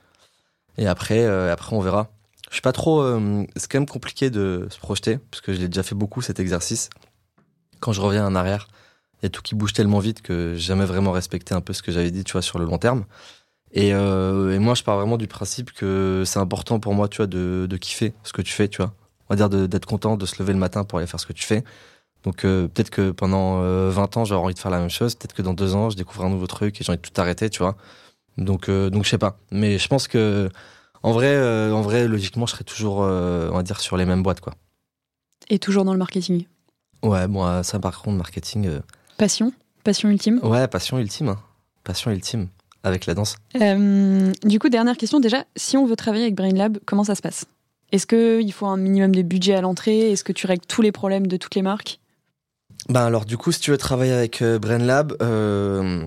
Et après, après on verra. Je suis pas trop. euh, c'est quand même compliqué de se projeter parce que j'ai déjà fait beaucoup cet exercice. Quand je reviens en arrière, il y a tout qui bouge tellement vite que j'ai jamais vraiment respecté un peu ce que j'avais dit, tu vois, sur le long terme. Et, euh, moi, je pars vraiment du principe que c'est important pour moi, tu vois, de, de kiffer ce que tu fais, tu vois. On va dire d'être content de se lever le matin pour aller faire ce que tu fais. Donc euh, peut-être que pendant euh, 20 ans, j'aurai envie de faire la même chose. Peut-être que dans deux ans, je découvre un nouveau truc et j'ai envie de tout arrêter, tu vois. Donc, donc je sais pas. Mais je pense que, en vrai, euh, en vrai, logiquement, je serai toujours, euh, on va dire, sur les mêmes boîtes, quoi. Et toujours dans le marketing Ouais, bon, ça, par contre, marketing. euh, Passion Passion ultime Ouais, passion ultime. hein. Passion ultime. Avec la danse. Euh, Du coup, dernière question. Déjà, si on veut travailler avec BrainLab, comment ça se passe? Est-ce qu'il faut un minimum de budget à l'entrée? Est-ce que tu règles tous les problèmes de toutes les marques? Ben alors, du coup, si tu veux travailler avec BrainLab, euh,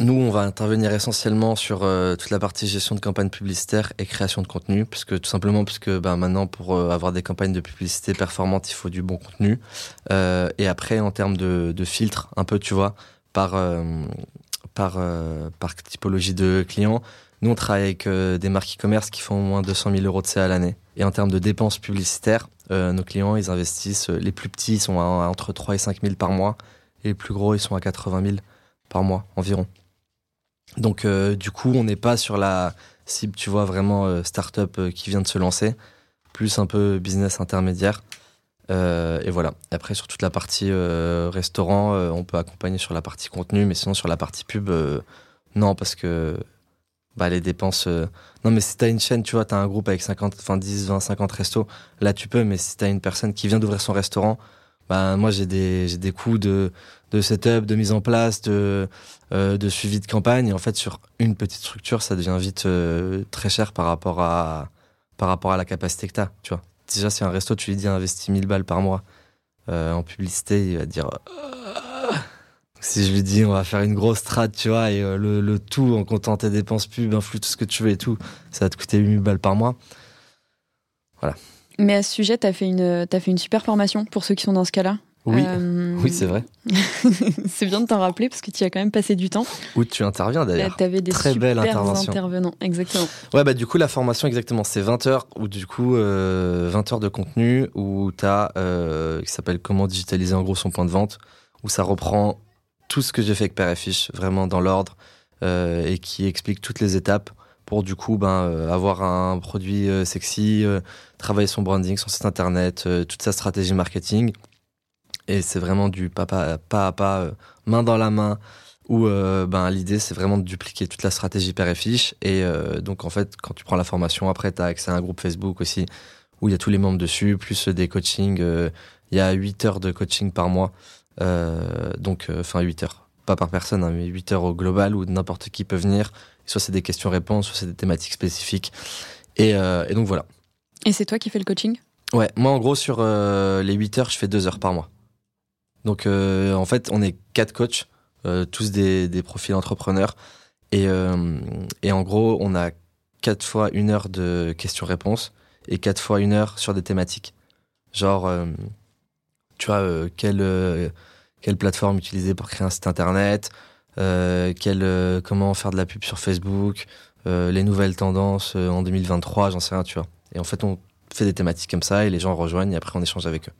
nous, on va intervenir essentiellement sur euh, toute la partie gestion de campagne publicitaire et création de contenu, puisque tout simplement, puisque ben, maintenant, pour euh, avoir des campagnes de publicité performantes, il faut du bon contenu. Euh, et après, en termes de, de filtre, un peu, tu vois, par, par, typologie de clients, nous, on travaille avec des marques e-commerce qui font au moins 200 000 euros de CA à l'année. Et en termes de dépenses publicitaires, nos clients, ils investissent, les plus petits, ils sont à entre 3 et 5 000 par mois, et les plus gros, ils sont à 80 000 par mois environ. Donc, euh, du coup, on n'est pas sur la cible, tu vois, vraiment euh, start-up euh, qui vient de se lancer, plus un peu business intermédiaire. et voilà. Après, sur toute la partie restaurant, on peut accompagner sur la partie contenu, mais sinon sur la partie pub, non, parce que bah, les dépenses. Non, mais si t'as une chaîne, tu vois, t'as un groupe avec 50, enfin 10, 20, 50 restos, là tu peux, mais si t'as une personne qui vient d'ouvrir son restaurant, bah, moi j'ai des, des coûts de, de setup, de mise en place, de, euh, de suivi de campagne. Et en fait, sur une petite structure, ça devient vite euh, très cher par rapport à, par rapport à la capacité que tu as. Vois. Déjà, si un resto, tu lui dis investis 1000 balles par mois euh, en publicité, il va dire. si je lui dis on va faire une grosse strat, tu vois, et le, le, tout en comptant tes dépenses pub, influx, tout ce que tu veux et tout, ça va te coûter 8000 balles par mois. Voilà. Mais à ce sujet, tu as fait une super formation pour ceux qui sont dans ce cas-là? Oui, euh, oui c'est vrai. c'est bien de t'en rappeler parce que tu as quand même passé du temps. Où tu interviens d'ailleurs. Tu avais des Très belle intervention. intervenants, exactement. Ouais, bah du coup, la formation, exactement, c'est 20 heures ou du coup, euh, 20 heures de contenu où tu as, euh, qui s'appelle Comment digitaliser en gros son point de vente, où ça reprend tout ce que j'ai fait avec Père et Fiche, vraiment dans l'ordre, euh, et qui explique toutes les étapes pour du coup ben, euh, avoir un produit euh, sexy, euh, travailler son branding, son site internet, toute sa stratégie marketing. Et c'est vraiment du pas, pas, pas à pas, main dans la main, où ben, l'idée c'est vraiment de dupliquer toute la stratégie père et fiche. Et donc en fait, quand tu prends la formation, après tu as accès à un groupe Facebook aussi, où il y a tous les membres dessus, plus des coachings. Il y a 8 heures de coaching par mois. donc, enfin 8 heures. Pas par personne, hein, mais 8 heures au global où n'importe qui peut venir Soit c'est des questions-réponses, soit c'est des thématiques spécifiques. Et, euh, et, donc voilà. Et c'est toi qui fais le coaching? Ouais, moi en gros sur euh, les 8 heures, je fais 2 heures par mois. Donc euh, en fait, on est quatre coachs, tous des, profils entrepreneurs. Et, et en gros, on a 4 fois une heure de questions-réponses et 4 fois une heure sur des thématiques. Genre, tu vois, quelle, quelle plateforme utiliser pour créer un site internet euh, quel, euh, comment faire de la pub sur Facebook, euh, les nouvelles tendances en 2023, j'en sais rien, tu vois. Et en fait, on fait des thématiques comme ça et les gens rejoignent et après on échange avec eux.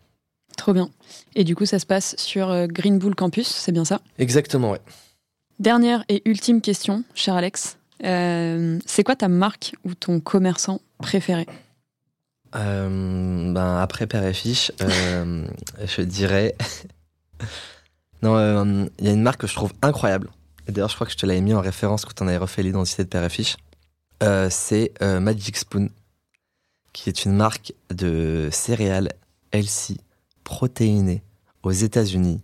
Trop bien. Et du coup, ça se passe sur Green Bull Campus, c'est bien ça? Exactement, ouais. Dernière et ultime question, cher Alex. c'est quoi ta marque ou ton commerçant préféré? Ben, Après Père et Fiche, je dirais Non, euh, il y a une marque que je trouve incroyable. D'ailleurs, je crois que je te l'avais mis en référence quand on avait refait l'identité de Père et Fiche. Euh, c'est euh, Magic Spoon, qui est une marque de céréales healthy, protéinées, aux États-Unis,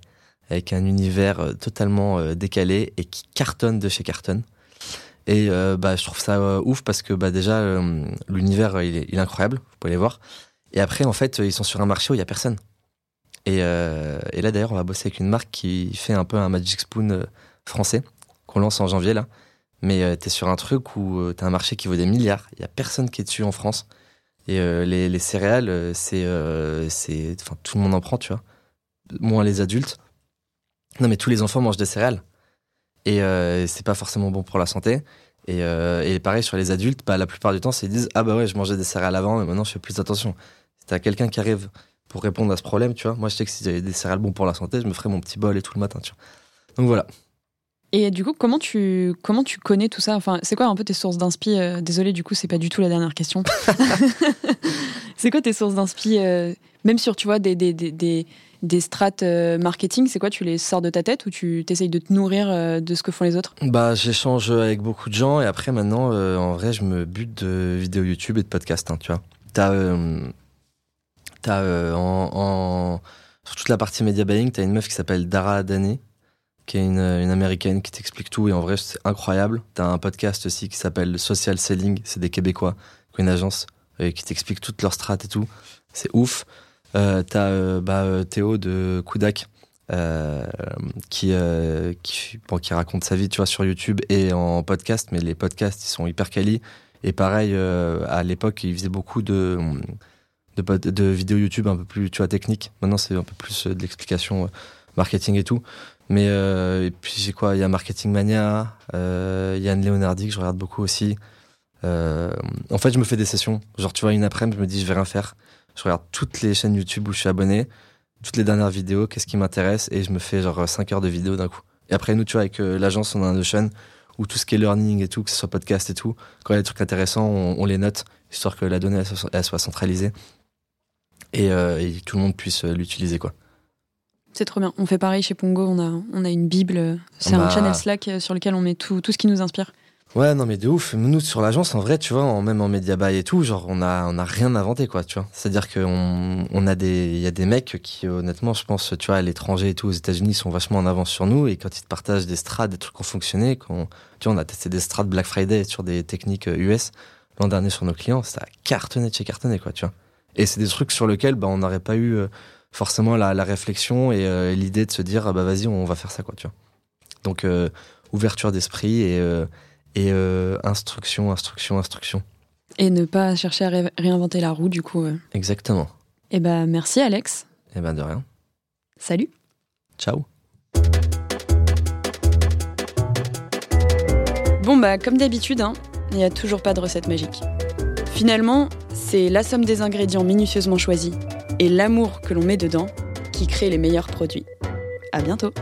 avec un univers totalement décalé et qui cartonne de chez Carton. Et bah, je trouve ça ouf parce que bah, déjà, l'univers, il est, incroyable, vous pouvez aller voir. Et après, en fait, ils sont sur un marché où il n'y a personne. Euh, et, là, d'ailleurs, on va bosser avec une marque qui fait un peu un Magic Spoon euh, français, qu'on lance en janvier, là. Mais euh, tu es sur un truc où tu as un marché qui vaut des milliards. Il y a personne qui est dessus en France. Et les, céréales, c'est. c'est enfin, tout le monde en prend, tu vois. Moins les adultes. Non, mais tous les enfants mangent des céréales. Et c'est pas forcément bon pour la santé. Et, et pareil, sur les adultes, bah, la plupart du temps, ils disent Ah bah ouais, je mangeais des céréales avant, mais maintenant je fais plus attention. Si t'as quelqu'un qui arrive pour répondre à ce problème, tu vois. Moi, je sais que si j'avais des céréales bons pour la santé, je me ferais mon petit bol et tout le matin, tu vois. Donc voilà. Et du coup, comment tu, comment tu connais tout ça? Enfin, c'est quoi un peu tes sources d'inspi euh, Désolé, du coup, c'est pas du tout la dernière question. c'est quoi tes sources d'inspi euh, Même sur, tu vois, des, des, des, des strates euh, marketing, c'est quoi Tu les sors de ta tête ou tu t'essayes de te nourrir de ce que font les autres? Bah, j'échange avec beaucoup de gens et après, maintenant, en vrai, je me bute de vidéos YouTube et de podcasts, hein, tu vois. T'as T'as euh, en, sur toute la partie media buying, t'as une meuf qui s'appelle Dara Dané, qui est une, américaine qui t'explique tout et en vrai c'est incroyable. T'as un podcast aussi qui s'appelle Social Selling, c'est des Québécois qui ont une agence euh, qui t'explique toutes leurs strates et tout. C'est ouf. Euh, t'as euh, bah, euh, Théo de Kudak qui, qui, bon, qui raconte sa vie tu vois, sur YouTube et en podcast, mais les podcasts ils sont hyper quali. Et pareil, à l'époque, il faisait beaucoup de de, vidéos YouTube un peu plus tu vois, techniques. Maintenant, c'est un peu plus de l'explication marketing et tout. Mais euh, et puis j'ai quoi? Il y a Marketing Mania, euh, Yann Leonardi que je regarde beaucoup aussi. Euh, en fait, je me fais des sessions. Genre, tu vois, une après-midi, je me dis, je vais rien faire. Je regarde toutes les chaînes YouTube où je suis abonné, toutes les dernières vidéos, qu'est-ce qui m'intéresse, et je me fais genre 5 heures de vidéos d'un coup. Et après, nous, tu vois, avec l'agence, on a un chaîne où tout ce qui est learning et tout, que ce soit podcast et tout, quand il y a des trucs intéressants, on, les note, histoire que la donnée elle soit centralisée. et, et tout le monde puisse l'utiliser, quoi. C'est trop bien. On fait pareil chez Pongo. On a, on a une Bible. C'est Bah. un channel Slack euh, sur lequel on met tout, tout ce qui nous inspire. Ouais, non, mais de ouf. Nous, sur l'agence, en vrai, tu vois, en- même en media buy et tout, genre, on a, on a rien inventé, quoi, tu vois. C'est-à-dire qu'on on a des, il y a des mecs qui, honnêtement, je pense, tu vois, à l'étranger et tout, aux États-Unis, sont vachement en avance sur nous. Et quand ils te partagent des strats, des trucs qui ont fonctionné, quand, tu vois, on a testé des strats Black Friday sur des techniques euh, US l'an dernier sur nos clients, ça a cartonné de chez cartonné, quoi, tu vois. Et c'est des trucs sur lesquels, bah, on n'aurait pas eu euh, forcément la, la réflexion et euh, l'idée de se dire, ah bah, vas-y, on va faire ça, quoi, tu vois. Donc, euh, ouverture d'esprit et, euh, et instruction, instruction, instruction. Et ne pas chercher à ré- réinventer la roue, du coup. Exactement. Eh ben, merci Alex. Et ben de rien. Salut. Ciao. Bon, bah, comme d'habitude, hein, il n'y a toujours pas de recette magique. Finalement, c'est la somme des ingrédients minutieusement choisis et l'amour que l'on met dedans qui crée les meilleurs produits. À bientôt!